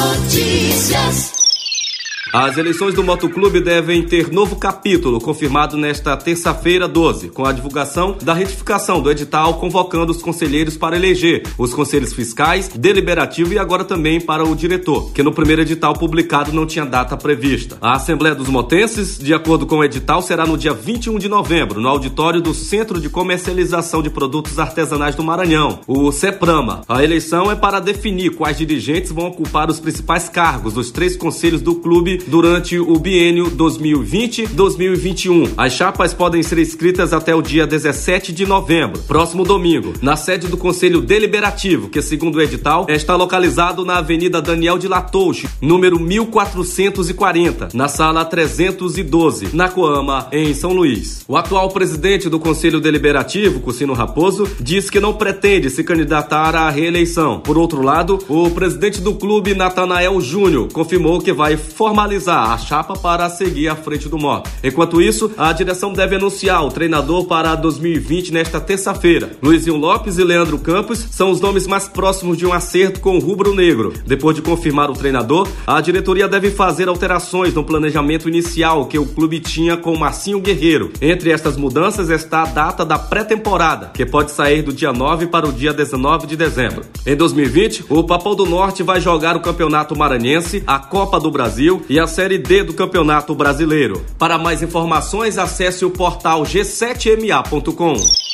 Notícias. As eleições do Motoclube devem ter novo capítulo, confirmado nesta terça-feira 12, com a divulgação da retificação do edital convocando os conselheiros para eleger os conselhos fiscais, deliberativo e agora também para o diretor, que no primeiro edital publicado não tinha data prevista. A Assembleia dos Motenses, de acordo com o edital, será no dia 21 de novembro, no auditório do Centro de Comercialização de Produtos Artesanais do Maranhão, o CEPRAMA. A eleição é para definir quais dirigentes vão ocupar os principais cargos dos três conselhos do clube durante o biênio 2020-2021. As chapas podem ser escritas até o dia 17 de novembro, próximo domingo, na sede do Conselho Deliberativo, que, segundo o edital, está localizado na Avenida Daniel de Latouche, número 1440, na sala 312, na Coama, em São Luís. O atual presidente do Conselho Deliberativo, Cocino Raposo, diz que não pretende se candidatar à reeleição. Por outro lado, o presidente do clube, Natanael Júnior, confirmou que vai formalizar a chapa para seguir à frente do moto. Enquanto isso, a direção deve anunciar o treinador para 2020 nesta terça-feira. Luizinho Lopes e Leandro Campos são os nomes mais próximos de um acerto com o rubro negro. Depois de confirmar o treinador, a diretoria deve fazer alterações no planejamento inicial que o clube tinha com Marcinho Guerreiro. Entre estas mudanças está a data da pré-temporada, que pode sair do dia 9 para o dia 19 de dezembro. Em 2020, o Papão do Norte vai jogar o Campeonato Maranhense, a Copa do Brasil a Série D do Campeonato Brasileiro. Para mais informações, acesse o portal g7ma.com.